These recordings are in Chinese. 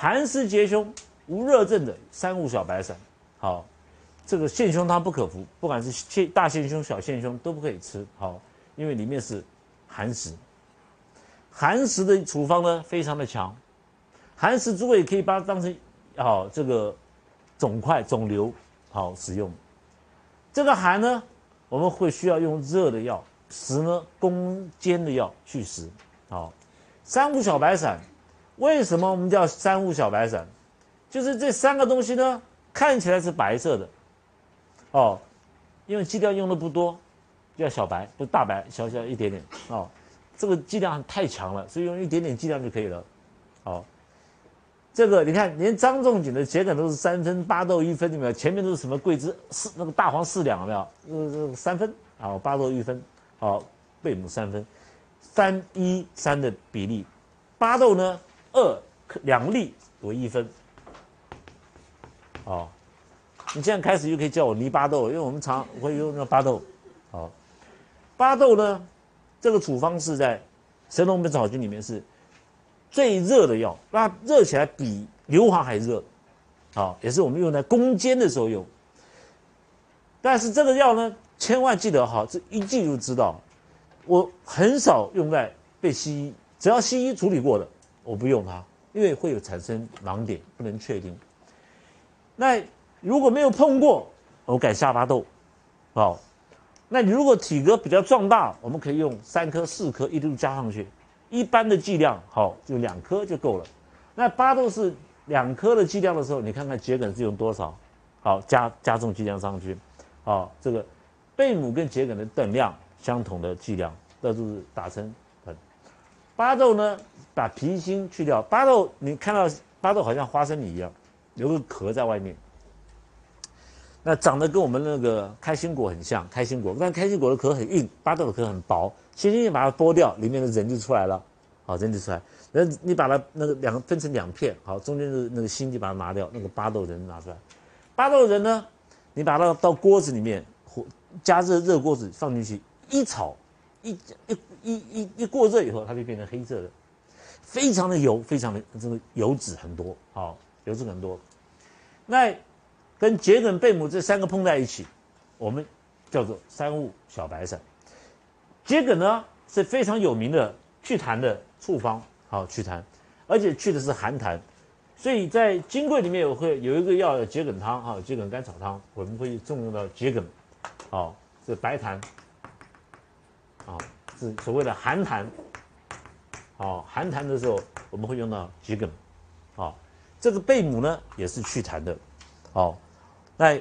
寒湿结胸无热症的三五小白散，好，这个陷胸汤不可服，不管是现大陷胸、小陷胸都不可以吃，好，因为里面是寒食。寒食的处方呢非常的强，寒食诸位可以把它当成好这个肿块、肿瘤好使用。这个寒呢，我们会需要用热的药，食呢攻坚的药去食，好，三五小白散。为什么我们叫三五小白散？就是这三个东西呢，看起来是白色的，哦，因为剂量用的不多，叫小白，不大白，小小一点点，哦，这个剂量太强了，所以用一点点剂量就可以了，哦，这个你看，连张仲景的桔梗都是三分，巴豆一分，有没有？前面都是什么桂枝四那个大黄四两，有没有？呃，三分，好，巴豆一分，好，贝母三分，三一三的比例，巴豆呢？二两粒为一分，哦，你现在开始就可以叫我泥巴豆，因为我们常会用那个巴豆，好，巴豆呢，这个处方是在《神农本草经》里面是最热的药，那热起来比硫磺还热，好，也是我们用在攻坚的时候用。但是这个药呢，千万记得哈，这一记就知道，我很少用在被西医，只要西医处理过的。我不用它，因为会有产生盲点，不能确定。那如果没有碰过，我改下巴豆，好。那你如果体格比较壮大，我们可以用三颗、四颗一路加上去，一般的剂量好就两颗就够了。那巴豆是两颗的剂量的时候，你看看桔梗是用多少？好，加加重剂量上去，好，这个贝母跟桔梗的等量相同的剂量，那就是打成。巴豆呢？把皮心去掉，巴豆你看到巴豆好像花生米一样，有个壳在外面。那长得跟我们那个开心果很像，开心果，但开心果的壳很硬，巴豆的壳很薄，轻轻把它剥掉，里面的仁就出来了，好，仁就出来。那你把它那个两个分成两片，好，中间的那个心就把它拿掉，那个巴豆仁拿出来。巴豆仁呢，你把它到锅子里面，火加热热锅子放进去一炒，一一一一一过热以后，它就变成黑色的。非常的油，非常的这个油脂很多，好，油脂很多。那跟桔梗、贝母这三个碰在一起，我们叫做三物小白散。桔梗呢是非常有名的祛痰的处方，好祛痰，而且去的是寒痰，所以在金匮里面有会有一个药叫桔梗汤，哈，桔梗甘草汤，我们会重用到桔梗，好，是白痰，啊，是所谓的寒痰。好，寒痰的时候我们会用到桔梗，好，这个贝母呢也是祛痰的，好，那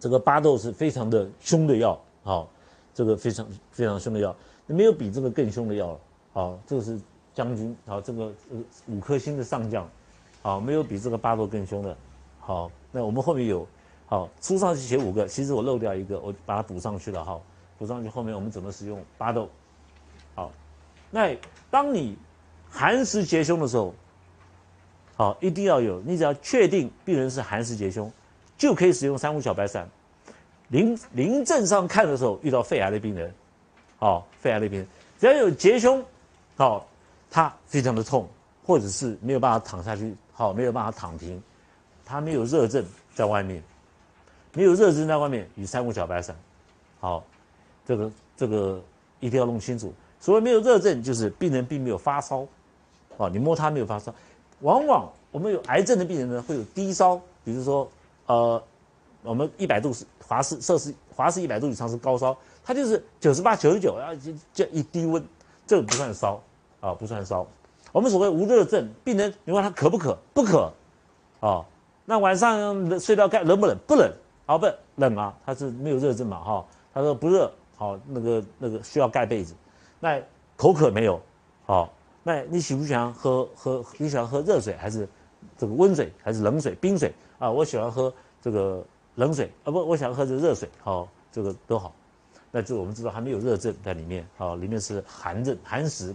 这个巴豆是非常的凶的药，好，这个非常非常凶的药，没有比这个更凶的药了，好，这个是将军，好，这个五颗星的上将，好，没有比这个巴豆更凶的，好，那我们后面有，好，书上是写五个，其实我漏掉一个，我把它补上去了，哈，补上去后面我们怎么使用巴豆，好。那当你寒湿结胸的时候，好，一定要有。你只要确定病人是寒湿结胸，就可以使用三五小白散。临临症上看的时候，遇到肺癌的病人，好，肺癌的病人，只要有结胸，好，他非常的痛，或者是没有办法躺下去，好，没有办法躺平，他没有热症在外面，没有热症在外面，与三五小白散，好，这个这个一定要弄清楚。所谓没有热症，就是病人并没有发烧，啊，你摸他没有发烧。往往我们有癌症的病人呢，会有低烧，比如说，呃，我们一百度是华氏摄氏华氏一百度以上是高烧，他就是九十八、九十九，啊就就一低温，这个不算烧，啊，不算烧。我们所谓无热症，病人你问他渴不渴？不渴，啊，那晚上睡到盖冷不冷？不冷，啊不冷啊，他是没有热症嘛，哈，他说不热，好，那个那个需要盖被子。那口渴没有？好，那你喜不喜欢喝喝？你喜欢喝热水还是这个温水还是冷水、冰水啊？我喜欢喝这个冷水啊，不，我想喝这热水。好，这个都好。那这我们知道还没有热症在里面。好，里面是寒症、寒食。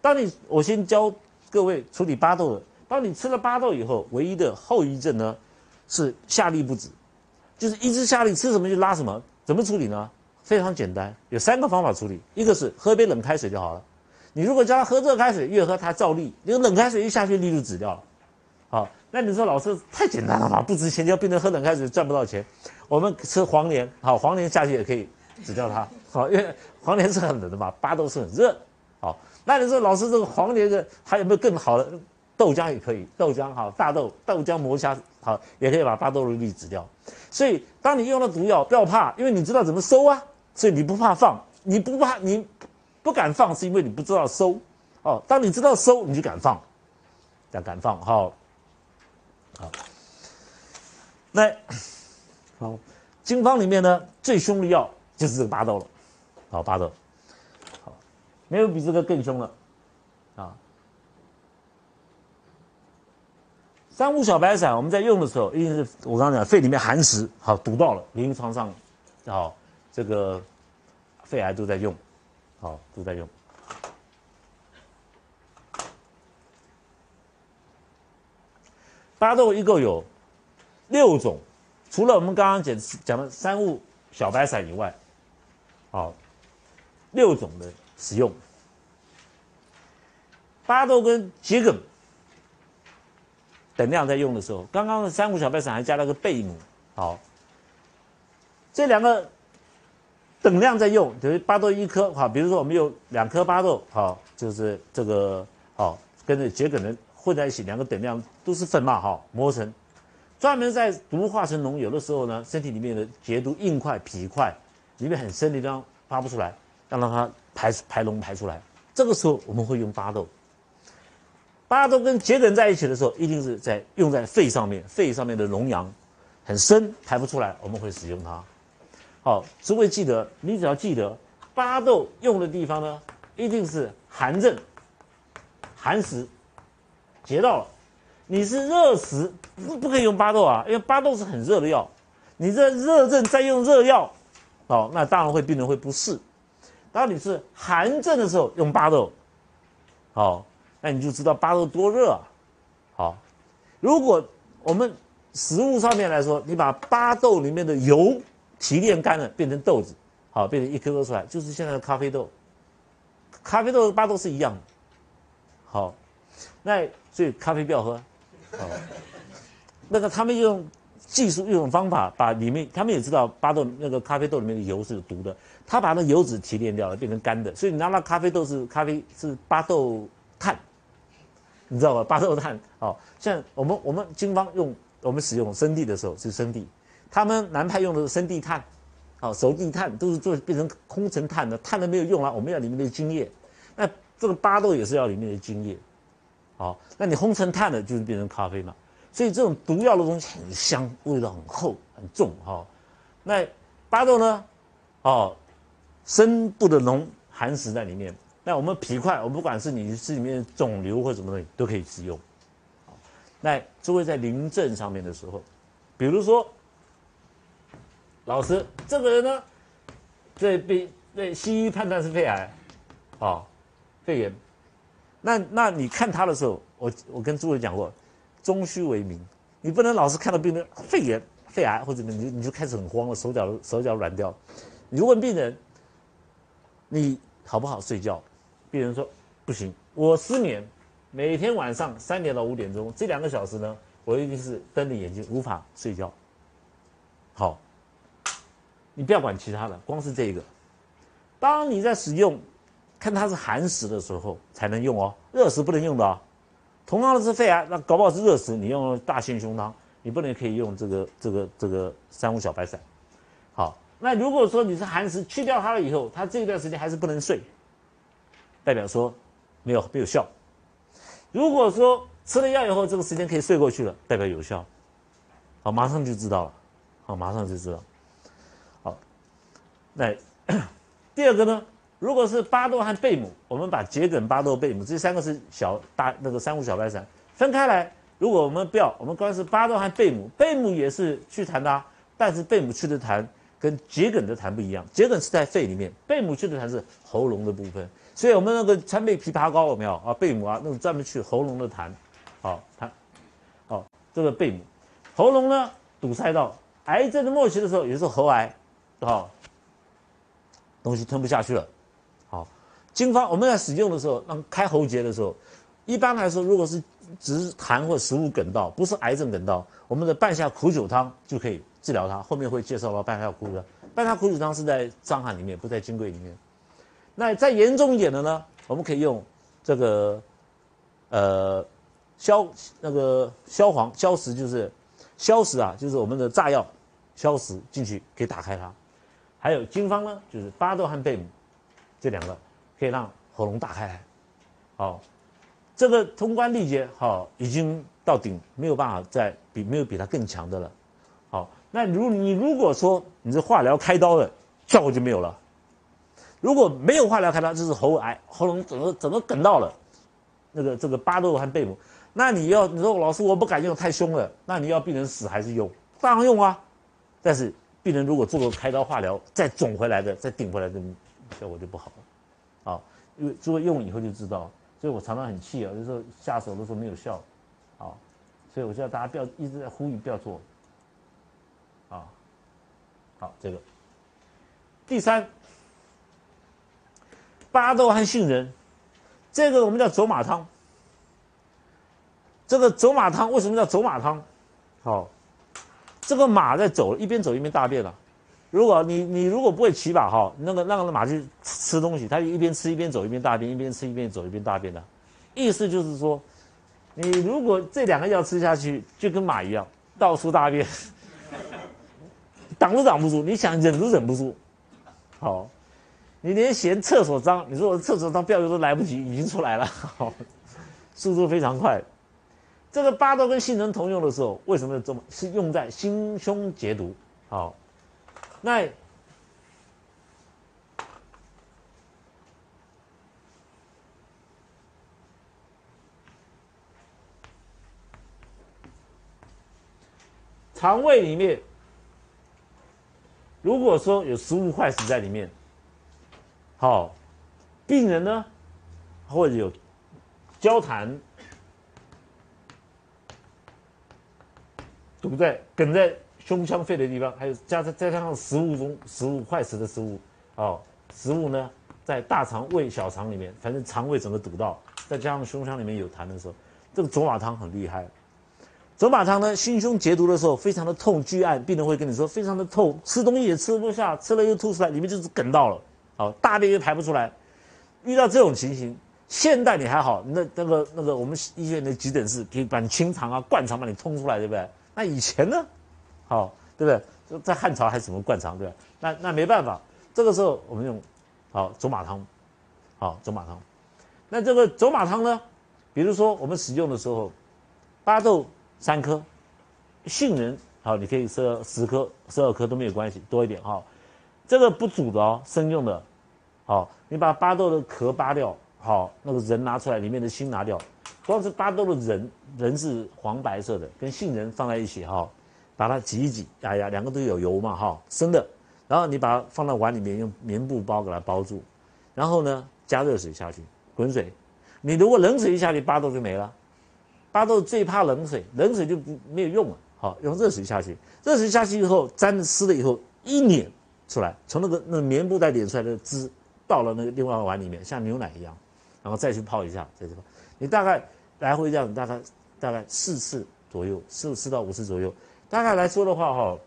当你我先教各位处理巴豆的。当你吃了巴豆以后，唯一的后遗症呢是下痢不止，就是一直下痢，吃什么就拉什么。怎么处理呢？非常简单，有三个方法处理。一个是喝杯冷开水就好了，你如果叫他喝热开水，越喝他照例，你冷开水一下去，力就止掉了。好，那你说老师太简单了吧？不值钱就要变成喝冷开水赚不到钱。我们吃黄连，好，黄连下去也可以止掉它。好，因为黄连是很冷的嘛，巴豆是很热。好，那你说老师这个黄连的还有没有更好的？豆浆也可以，豆浆好，大豆豆浆磨下好，也可以把巴豆的粒止掉。所以当你用了毒药，不要怕，因为你知道怎么收啊，所以你不怕放，你不怕你不敢放，是因为你不知道收。哦，当你知道收，你就敢放，要敢放，好。好，那好，经方里面呢最凶的药就是这个巴豆了，好巴豆，好，没有比这个更凶了，啊，三五小白散我们在用的时候，一定是我刚刚讲肺里面寒湿，好堵到了，临床上，好。这个肺癌都在用，好都在用。巴豆一共有六种，除了我们刚刚讲讲的三物小白散以外，好，六种的使用。巴豆跟桔梗等量在用的时候，刚刚的三物小白散还加了个贝母，好，这两个等量在用，等于巴豆一颗，哈，比如说我们有两颗巴豆，好，就是这个好，跟着桔梗的。混在一起，两个等量都是粉嘛，哈，磨成，专门在毒化成脓。有的时候呢，身体里面的结毒硬块、皮块里面很深的地方发不出来，要让它排排脓排出来。这个时候我们会用巴豆。巴豆跟桔梗在一起的时候，一定是在用在肺上面，肺上面的脓疡很深排不出来，我们会使用它。好，诸位记得，你只要记得，巴豆用的地方呢，一定是寒症、寒食。结到了，你是热食不不可以用巴豆啊，因为巴豆是很热的药，你这热症再用热药，哦，那当然会病人会不适。当你是寒症的时候用巴豆，好，那你就知道巴豆多热啊。好，如果我们食物上面来说，你把巴豆里面的油提炼干了，变成豆子，好，变成一颗颗出来，就是现在的咖啡豆，咖啡豆和巴豆是一样的，好。那所以咖啡不要喝，哦，那个他们用技术用方法把里面，他们也知道巴豆那个咖啡豆里面的油是有毒的，他把那油脂提炼掉了，变成干的，所以你拿那咖啡豆是咖啡是巴豆炭，你知道吧？巴豆炭，哦，像我们我们经方用我们使用生地的时候是生地，他们南派用的是生地炭，哦，熟地炭都是做变成空成炭的，炭都没有用啊，我们要里面的精液，那这个巴豆也是要里面的精液。好，那你烘成炭的，就是变成咖啡嘛。所以这种毒药的东西很香，味道很厚很重哈。那巴豆呢？哦，深部的脓寒死在里面。那我们皮块，我不管是你是里面肿瘤或什么东西，都可以使用。那诸位在临症上面的时候，比如说，老师这个人呢，这被被西医判断是肺癌，啊，肺炎。那那你看他的时候，我我跟诸位讲过，中虚为明，你不能老是看到病人肺炎、肺癌或者你你就开始很慌了，手脚手脚软掉。你就问病人，你好不好睡觉？病人说不行，我失眠，每天晚上三点到五点钟这两个小时呢，我一定是瞪着眼睛无法睡觉。好，你不要管其他的，光是这个，当你在使用。看它是寒食的时候才能用哦，热食不能用的哦。同样的是肺癌，那搞不好是热食，你用大杏胸汤，你不能可以用这个这个这个三五小白散。好，那如果说你是寒食，去掉它了以后，它这一段时间还是不能睡，代表说没有没有效。如果说吃了药以后，这个时间可以睡过去了，代表有效。好，马上就知道了。好，马上就知道。那 第二个呢？如果是巴豆和贝母，我们把桔梗、巴豆、贝母这三个是小大那个三五小白伞分开来。如果我们不要，我们光是巴豆和贝母，贝母也是祛痰的，但是贝母祛的痰跟桔梗的痰不一样。桔梗是在肺里面，贝母祛的痰是喉咙的部分。所以我们那个川贝枇杷膏有没有啊？贝母啊，那种专门去喉咙的痰，好痰，好这个贝母，喉咙呢堵塞到癌症的末期的时候，也是喉癌，好东西吞不下去了。好经方我们在使用的时候，让开喉结的时候，一般来说，如果是只是痰或食物梗道，不是癌症梗道，我们的半夏苦酒汤就可以治疗它。后面会介绍到半夏苦酒汤，半夏苦酒汤是在伤寒里面，不在金匮里面。那再严重一点的呢，我们可以用这个呃消那个消黄消食，就是消食啊，就是我们的炸药消食进去，可以打开它。还有经方呢，就是巴豆和贝母这两个。可以让喉咙打开，好，这个通关力竭好已经到顶，没有办法再比没有比它更强的了，好，那如你如果说你这化疗开刀的效果就没有了，如果没有化疗开刀，就是喉癌，喉咙整个整个梗到了，那个这个巴豆和贝母，那你要你说老师我不敢用太凶了，那你要病人死还是用？当然用啊，但是病人如果做过开刀化疗再肿回来的再顶回来的效果就不好了。啊，因为诸位用以后就知道，所以我常常很气啊，有时候下手的时候没有效，啊，所以我叫大家不要一直在呼吁不要做，啊，好，这个第三，巴豆和杏仁，这个我们叫走马汤，这个走马汤为什么叫走马汤？好，这个马在走，一边走一边大便了。如果你你如果不会骑马哈，那个那个马去吃东西，它就一边吃一边走，一边大便，一边吃一边走，一边大便的，意思就是说，你如果这两个药吃下去，就跟马一样，到处大便，挡都挡不住，你想忍都忍不住，好，你连嫌厕所脏，你说我厕所脏，不要都来不及，已经出来了，好，速度非常快。这个八豆跟杏仁同用的时候，为什么要这么是用在心胸解毒？好。那肠胃里面，如果说有食物坏死在里面，好，病人呢，或者有交谈堵在梗在。胸腔肺的地方，还有加再加上食物中食物坏死的食物，哦，食物呢在大肠、胃、小肠里面，反正肠胃整个堵到，再加上胸腔里面有痰的时候，这个走马汤很厉害。走马汤呢，心胸结毒的时候非常的痛，巨暗，病人会跟你说非常的痛，吃东西也吃不下，吃了又吐出来，里面就是梗到了，好，大便又排不出来。遇到这种情形，现代你还好，那那个那个我们医院的急诊室可以把你清肠啊、灌肠把你通出来，对不对？那以前呢？好，对不对？在汉朝还怎么灌肠，对吧？那那没办法，这个时候我们用好走马汤，好走马汤。那这个走马汤呢？比如说我们使用的时候，巴豆三颗，杏仁好，你可以吃十颗、十二颗都没有关系，多一点哈。这个不煮的哦，生用的。好，你把巴豆的壳扒掉，好，那个仁拿出来，里面的心拿掉。光是巴豆的仁，仁是黄白色的，跟杏仁放在一起哈。把它挤一挤，压压，两个都有油嘛，哈，生的。然后你把它放到碗里面，用棉布包给它包住。然后呢，加热水下去，滚水。你如果冷水一下去，巴豆就没了。巴豆最怕冷水，冷水就不没有用了。好，用热水下去，热水下去以后沾湿了以后一碾出来，从那个那棉布袋碾出来的汁倒了那个另外碗里面，像牛奶一样，然后再去泡一下，再去泡。你大概来回这样，大概大概四次左右，四四到五次左右。大概来说的话，哈，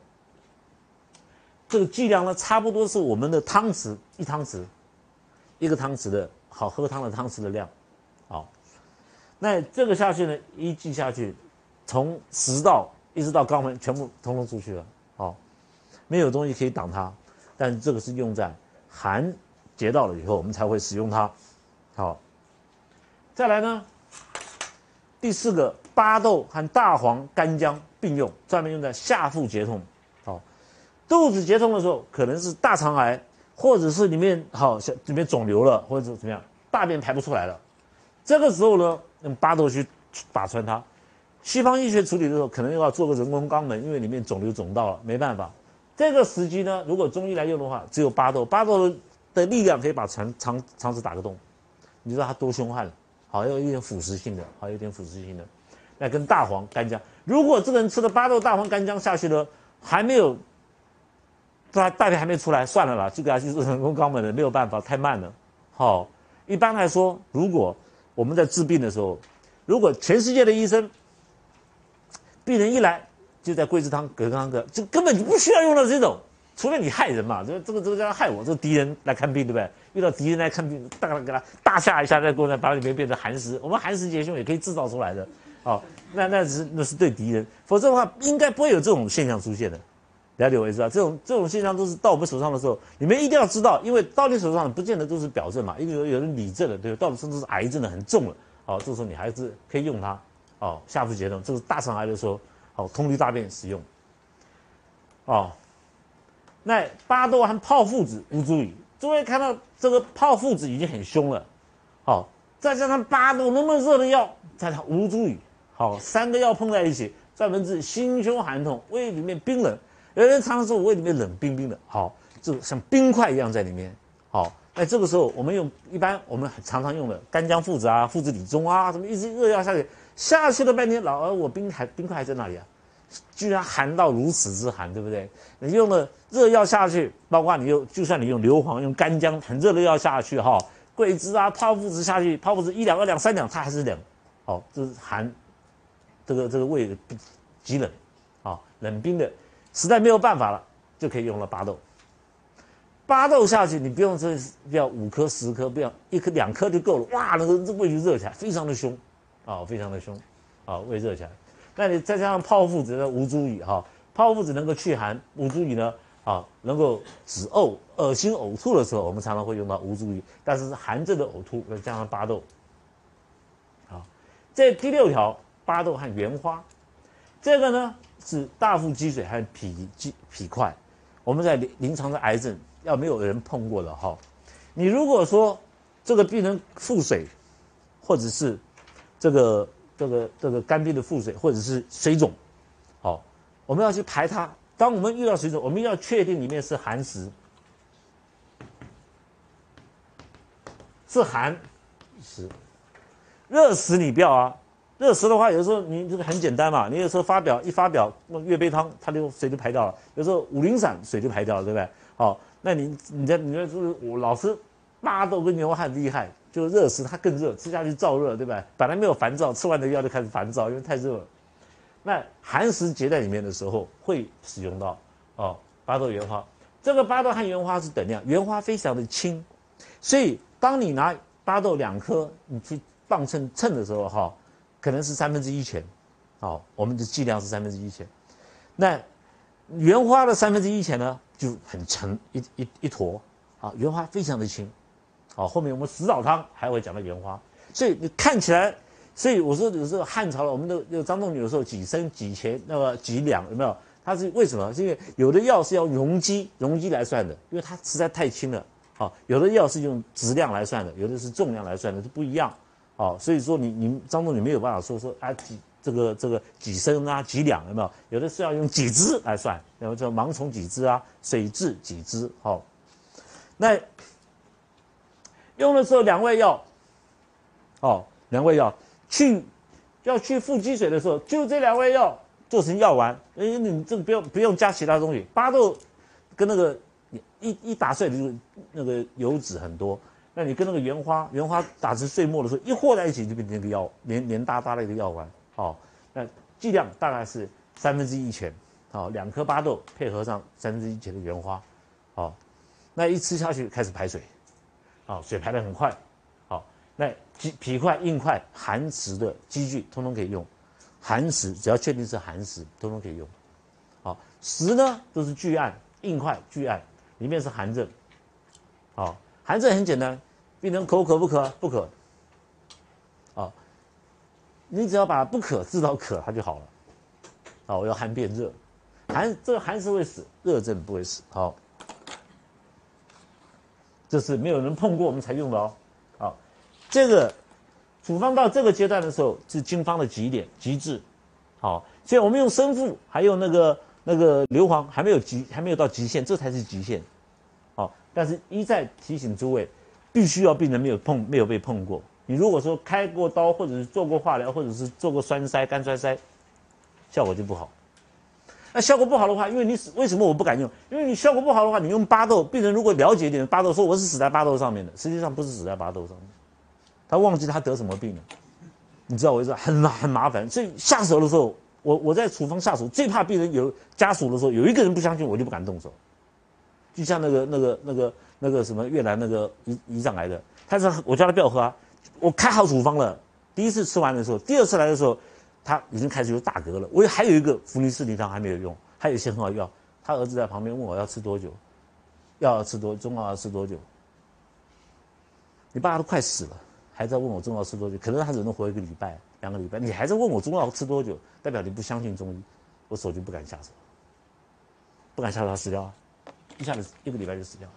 这个剂量呢，差不多是我们的汤匙一汤匙，一个汤匙的好喝汤的汤匙的量，好，那这个下去呢，一剂下去，从食道一直到肛门，全部通通出去了，好，没有东西可以挡它，但这个是用在寒结到了以后，我们才会使用它，好，再来呢，第四个巴豆和大黄、干姜。并用，专门用在下腹结痛，好，肚子结痛的时候，可能是大肠癌，或者是里面好像里面肿瘤了，或者怎么样，大便排不出来了，这个时候呢，用巴豆去打穿它。西方医学处理的时候，可能又要做个人工肛门，因为里面肿瘤肿到了，没办法。这个时机呢，如果中医来用的话，只有巴豆，巴豆的力量可以把肠肠肠子打个洞。你知道它多凶悍了，好像，有点腐蚀性的，好像，有点腐蚀性的。那跟大黄、干姜，如果这个人吃了八豆、大黄、干姜下去了，还没有，大大便还没出来，算了啦，就给他去做人工肛门的，没有办法，太慢了。好，一般来说，如果我们在治病的时候，如果全世界的医生，病人一来就在桂枝汤、葛根汤，就根本就不需要用到这种，除非你害人嘛，这这个这个叫害我，这个敌人来看病，对不对？遇到敌人来看病，大概给他大吓一下，再过来把里面变成寒湿，我们寒湿结胸也可以制造出来的，哦，那那是那是对敌人，否则的话应该不会有这种现象出现的。了解我意思啊？这种这种现象都是到我们手上的时候，你们一定要知道，因为到你手上不见得都是表症嘛，因为有有人里症了，对吧？到了甚至是癌症的很重了，哦，这时候你还是可以用它，哦，下腹结痛，这是大肠癌的时候，哦，通利大便使用，哦，那巴豆和炮附子无足矣。诸位看到这个炮附子已经很凶了，好，再加上八度那么热的药，再它无足矣，好，三个药碰在一起，专门治心胸寒痛，胃里面冰冷。有人常常说我胃里面冷冰冰的，好，就像冰块一样在里面，好，那这个时候我们用一般我们常常用的干姜附子啊、附子理中啊，什么一直热药下去，下去了半天，老儿我冰还冰块还在那里啊，居然寒到如此之寒，对不对？你用了热药下去，包括你用，就算你用硫磺、用干姜很热的药下去，哈，桂枝啊、泡附子下去，泡附子一两、二两、三两，它还是冷，好，这是寒，这个这个胃极冷，啊，冷冰的。实在没有办法了，就可以用了巴豆。巴豆下去，你不用这不要五颗十颗，不要一颗两颗就够了。哇，那个这胃就热起来，非常的凶，啊，非常的凶，啊，胃热起来。那你再加上泡附子的无珠矣哈，泡附子能够去寒，无珠矣呢，啊，能够止呕、恶心、呕吐的时候，我们常常会用到无珠矣。但是寒症的呕吐，再加上巴豆。好，这第六条，巴豆和原花，这个呢？是大腹积水和脾积脾块，我们在临临床的癌症要没有人碰过的哈。你如果说这个病人腹水，或者是这个这个这个肝病的腹水，或者是水肿，好，我们要去排它。当我们遇到水肿，我们要确定里面是寒湿，是寒湿，热湿你不要啊。热食的话，有的时候你这个很简单嘛，你有时候发表一发表那月杯汤，它就水就排掉了；有时候五苓散水就排掉了，对不对？好，那你你在你在就是我老师巴豆跟牛汗厉害，就热食它更热，吃下去燥热，对吧？本来没有烦躁，吃完的药就开始烦躁，因为太热了。那寒食结在里面的时候，会使用到哦巴豆原花。这个巴豆和原花是等量，原花非常的轻，所以当你拿巴豆两颗，你去磅秤称的时候，哈。可能是三分之一钱，好，我们的剂量是三分之一钱。那原花的三分之一钱呢，就很沉一一一坨，啊，原花非常的轻，好，后面我们石枣汤还会讲到原花，所以你看起来，所以我说有时候汉朝了，我们的那个张仲景有时候几升几钱那个几两有没有？它是为什么？是因为有的药是要容积容积来算的，因为它实在太轻了，好，有的药是用质量来算的，有的是重量来算的，是不一样。哦，所以说你你张仲景没有办法说说啊几这个这个几升啊几两有没有？有的是要用几支来算，然后叫盲从几支啊，水蛭几支。好，那用的时候两味药，哦，两味药去要去腹积水的时候，就这两味药做成药丸，哎，你这个不用不用加其他东西，巴豆跟那个一一打碎的就那个油脂很多。那你跟那个原花，原花打成碎末的时候，一和在一起就变成一个药，黏黏哒哒的一个药丸。哦，那剂量大概是三分之一钱。好，两颗巴豆配合上三分之一钱的原花。好，那一吃下去开始排水。好，水排的很快。好，那脾脾块、硬块、寒食的积聚，通通可以用。寒食只要确定是寒食，通通可以用。好，食呢都是巨案，硬块巨案，里面是寒症。好。寒症很简单，病人口渴不渴？不渴。啊，你只要把不渴治到渴，它就好了。啊，我要寒变热，寒这个寒是会死，热症不会死。好，这是没有人碰过我们才用的哦。好，这个处方到这个阶段的时候是经方的极点极致。好，所以我们用生附，还有那个那个硫磺还没有极，还没有到极限，这才是极限。好但是，一再提醒诸位，必须要病人没有碰、没有被碰过。你如果说开过刀，或者是做过化疗，或者是做过栓塞、肝栓塞，效果就不好。那效果不好的话，因为你为什么我不敢用？因为你效果不好的话，你用巴豆，病人如果了解一点巴豆，说我是死在巴豆上面的，实际上不是死在巴豆上面，他忘记他得什么病了，你知道我意思？很很麻烦。所以下手的时候，我我在处方下手最怕病人有家属的时候，有一个人不相信，我就不敢动手。就像那个那个那个那个什么越南那个胰胰脏癌的，他说我叫他不要喝啊，我开好处方了，第一次吃完的时候，第二次来的时候。他已经开始有打嗝了。我还有一个福尼斯林汤还没有用，还有一些很好药。他儿子在旁边问我要吃多久，药要吃多，中药要吃多久？你爸爸都快死了，还在问我中药吃多久？可能他只能活一个礼拜、两个礼拜。你还在问我中药吃多久，代表你不相信中医。我手就不敢下手，不敢下手，他死掉了，一下子一个礼拜就死掉了，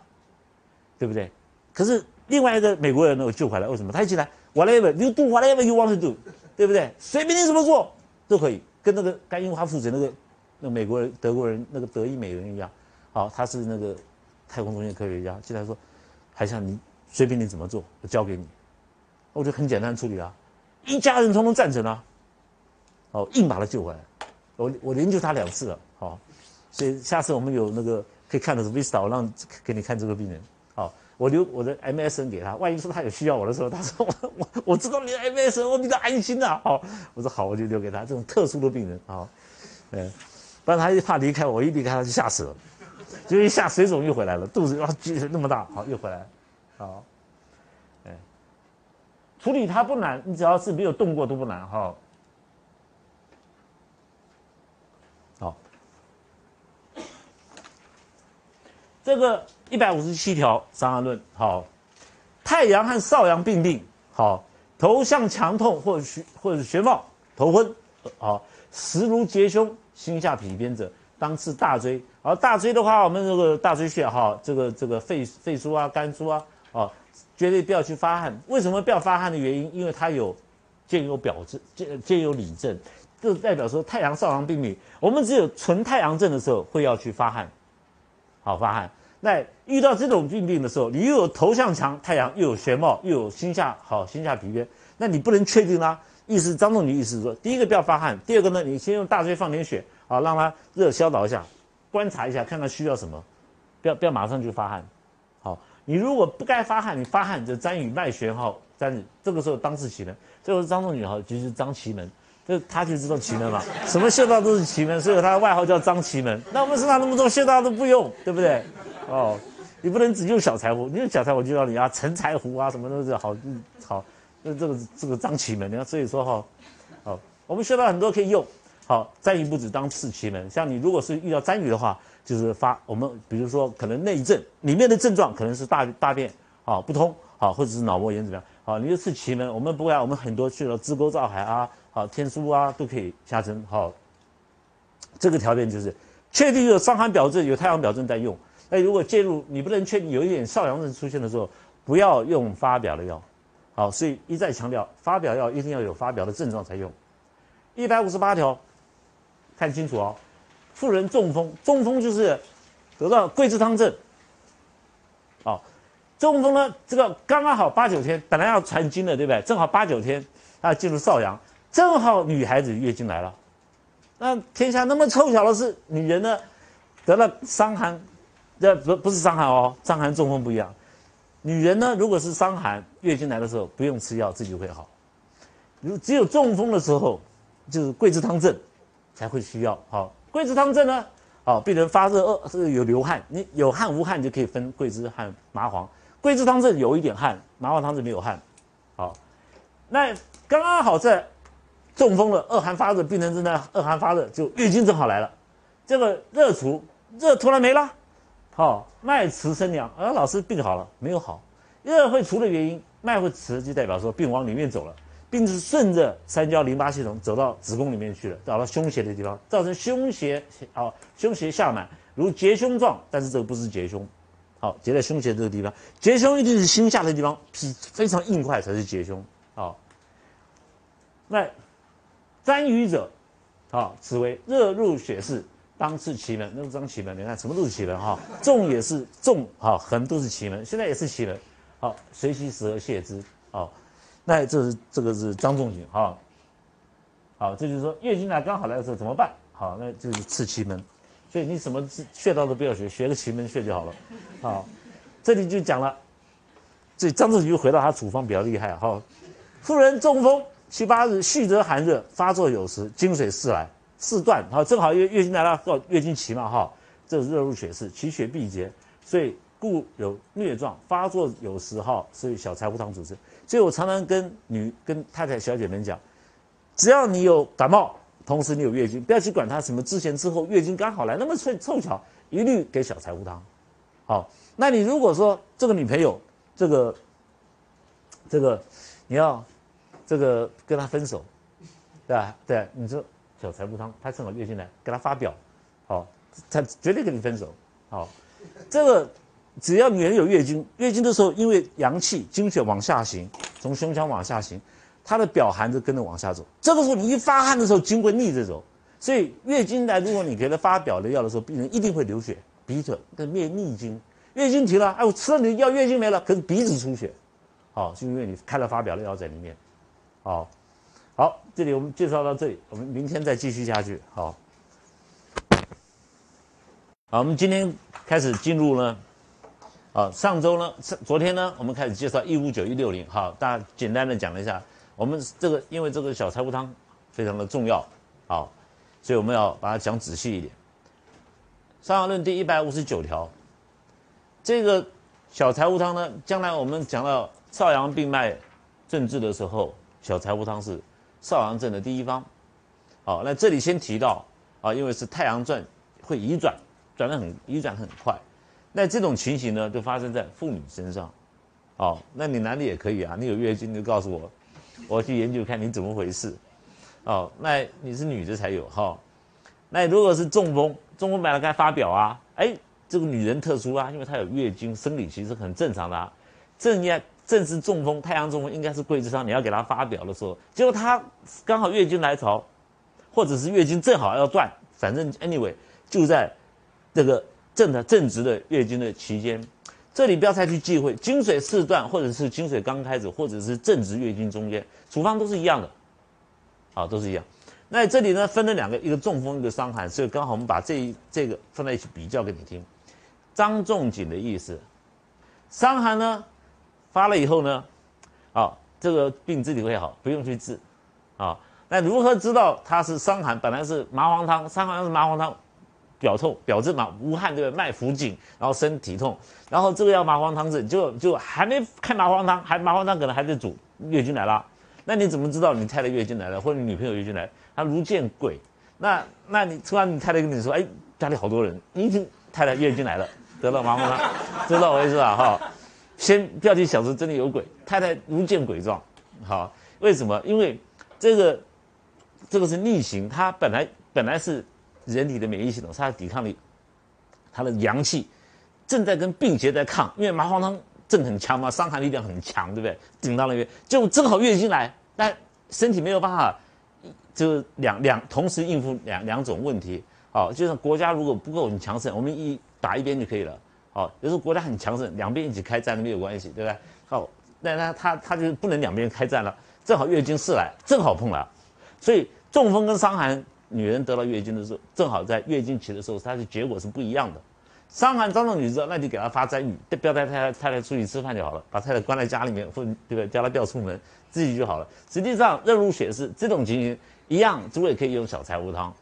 对不对？可是另外一个美国人呢，我救回来，为什么？他一进来，whatever you do, whatever you want to do。对不对？随便你怎么做都可以，跟那个甘英华父子那个那美国人、德国人那个德裔美人一样。好，他是那个太空中心科学家。进来说，还想你随便你怎么做，我交给你。我就很简单处理啊，一家人通通赞成啊。哦，硬把他救回来。我我连救他两次了。好，所以下次我们有那个可以看的是 Vista，我让给你看这个病人。好我留我的 MSN 给他，万一说他有需要我的时候，他说我我我知道你的 MSN，我比较安心呐。好，我说好，我就留给他这种特殊的病人啊，嗯，不然他一怕离开我，一离开他就吓死了，就一下水肿又回来了，肚子哇那么大，好又回来，好，哎，处理它不难，你只要是没有动过都不难哈。好，这个。一百五十七条《伤寒论》好，太阳和少阳并病好，头项强痛或者或者是眩冒头昏好，实如结胸心下痞边者，当刺大椎。而大椎的话，我们这个大椎穴哈，这个这个肺肺腧啊、肝腧啊，哦，绝对不要去发汗。为什么不要发汗的原因？因为它有兼有表症，兼兼有里症，这代表说太阳少阳并病。我们只有纯太阳症的时候会要去发汗，好发汗。在遇到这种病病的时候，你又有头向强，太阳又有眩冒，又有心下好心下痞边，那你不能确定啦。意思张仲景意思是说，第一个不要发汗，第二个呢，你先用大椎放点血，好，让它热消导一下，观察一下，看看需要什么，不要不要马上就发汗。好，你如果不该发汗，你发汗就沾雨脉弦哈，沾雨这个时候当是奇门，这个张仲景哈，就是张奇门，这他就知道奇门嘛，什么穴道都是奇门，所以他的外号叫张奇门。那我们身上那么多穴道都不用，对不对？哦，你不能只用小柴胡，你用小柴胡就要你啊，陈柴胡啊，什么都是好，好，那这个这个张奇门，你看，所以说哈，好，我们学到很多可以用，好，沾雨不止当刺奇门，像你如果是遇到沾雨的话，就是发我们比如说可能内症里面的症状可能是大大便好不通好，或者是脑膜炎怎么样好，你就刺奇门，我们不会啊，我们很多去了支沟造海啊，好天枢啊都可以下针好，这个条件就是确定有伤寒表症有太阳表症在用。那如果介入，你不能确定有一点少阳症出现的时候，不要用发表的药，好，所以一再强调，发表药一定要有发表的症状才用。一百五十八条，看清楚哦，妇人中风，中风就是得到桂枝汤症，好，中风呢，这个刚刚好八九天，本来要传经的，对不对？正好八九天，啊，进入少阳，正好女孩子月经来了，那天下那么凑巧的是，女人呢得了伤寒。这不不是伤寒哦，伤寒中风不一样。女人呢，如果是伤寒，月经来的时候不用吃药，自己会好。如只有中风的时候，就是桂枝汤症才会需要。好，桂枝汤症呢，好，病人发热恶，这个有流汗，你有汗无汗就可以分桂枝和麻黄。桂枝汤症有一点汗，麻黄汤症没有汗。好，那刚刚好在中风了，恶寒发热，病人正在恶寒发热，就月经正好来了，这个热除热突然没了。好，脉迟生凉，啊老师病好了没有好？热会除的原因，脉会迟就代表说病往里面走了，病是顺着三焦淋巴系统走到子宫里面去了，找到胸胁的地方，造成胸胁好胸胁下满如结胸状，但是这个不是结胸，好结在胸胁这个地方，结胸一定是心下的地方，脾非常硬块才是结胸，好，那沾瘀者，好此为热入血室。当是奇门，那个张奇门，你看什么都是奇门哈，重也是重哈，横都是奇门，现在也是奇门，好，随其时而泻之，好，那这是这个是张仲景哈，好，这就是说月经来刚好来的时候怎么办？好，那就是刺奇门。所以你什么穴道都不要学，学个奇门穴就好了。好，这里就讲了，这张仲景就回到他处方比较厉害哈。妇人中风七八日，续则寒热，发作有时，经水四来四段，好，正好月月经来了，到月经期嘛哈，这是热入血室，其血必结，所以故有疟状，发作有时哈，所以小柴胡汤主治。所以我常常跟女跟太太小姐们讲，只要你有感冒，同时你有月经，不要去管它什么之前之后，月经刚好来，那么凑凑巧，一律给小柴胡汤。好，那你如果说这个女朋友，这个这个你要这个跟她分手，对吧？对，你说小柴胡汤，他正好月经来，给他发表，好，他绝对跟你分手。好，这个。只要女人有月经，月经的时候，因为阳气经血往下行，从胸腔往下行，她的表寒就跟着往下走。这个时候你一发汗的时候，经会逆着走，所以月经来，如果你给她发表的药的时候，病人一定会流血，鼻子跟面逆经。月经停了，哎，我吃了你的药，月经没了，可是鼻子出血，好，是因为你开了发表的药在里面。好，好，这里我们介绍到这里，我们明天再继续下去。好，好，我们今天开始进入呢。啊，上周呢，上昨天呢，我们开始介绍一五九一六零，好，大家简单的讲了一下，我们这个因为这个小柴胡汤非常的重要，好，所以我们要把它讲仔细一点。《伤寒论》第一百五十九条，这个小柴胡汤呢，将来我们讲到少阳病脉症治的时候，小柴胡汤是少阳症的第一方。好，那这里先提到啊，因为是太阳转会移转，转的很移转很快。那这种情形呢，就发生在妇女身上，哦，那你男的也可以啊，你有月经就告诉我，我去研究看你怎么回事，哦，那你是女的才有哈，那如果是中风，中风本来该发表啊，哎，这个女人特殊啊，因为她有月经，生理期是很正常的啊，正要正是中风，太阳中风应该是桂枝伤，你要给他发表的时候，结果他刚好月经来潮，或者是月经正好要断，反正 anyway 就在这个。正的正值的月经的期间，这里不要太去忌讳，经水四断，或者是经水刚开始，或者是正值月经中间，处方都是一样的，啊，都是一样。那这里呢分了两个，一个中风，一个伤寒，所以刚好我们把这一这个放在一起比较给你听。张仲景的意思，伤寒呢发了以后呢，啊，这个病自己会好，不用去治，啊，那如何知道它是伤寒？本来是麻黄汤，伤寒是麻黄汤。表痛表症嘛，无汗对不对？脉浮紧，然后身体痛，然后这个要麻黄汤治，就就还没开麻黄汤，还麻黄汤可能还在煮，月经来了，那你怎么知道你太太月经来了，或者你女朋友月经来？她如见鬼，那那你突然你太太跟你说，哎，家里好多人，一听太太月经来了，得了麻黄汤，知道我意思吧？哈，先不要去想说真的有鬼，太太如见鬼状，好，为什么？因为这个这个是逆行，它本来本来是。人体的免疫系统，它的抵抗力，它的阳气正在跟病邪在抗，因为麻黄汤正很强嘛，伤寒力量很强，对不对？顶到那边，就正好月经来，但身体没有办法，就两两同时应付两两种问题。好，就是国家如果不够很强盛，我们一打一边就可以了。好，有时候国家很强盛，两边一起开战都没有关系，对不对？好，那他他他就不能两边开战了，正好月经是来，正好碰了，所以中风跟伤寒。女人得到月经的时候，正好在月经期的时候，它的结果是不一样的。伤寒张仲景知道，那就给她发簪语，不要带太太太太出去吃饭就好了，把太太关在家里面，或者对不对？叫她不要出门，自己就好了。实际上，热入血是这种情形一样，诸位可以用小柴胡汤，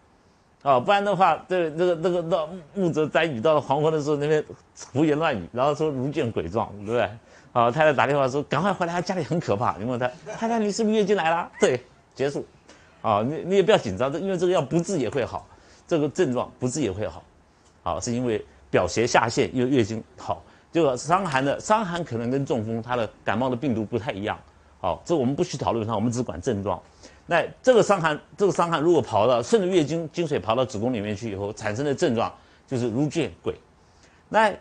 啊，不然的话，这那个那个到木泽簪语到了黄昏的时候，那边胡言乱语，然后说如见鬼状，对不对？好，太太打电话说赶快回来，家里很可怕。你问他太太，你是不是月经来了？对，结束。啊，你你也不要紧张，这因为这个药不治也会好，这个症状不治也会好，好是因为表邪下陷，因为月经好，就伤寒的伤寒可能跟中风它的感冒的病毒不太一样，好，这我们不去讨论它，我们只管症状。那这个伤寒，这个伤寒如果跑到顺着月经经水跑到子宫里面去以后产生的症状，就是如见鬼。那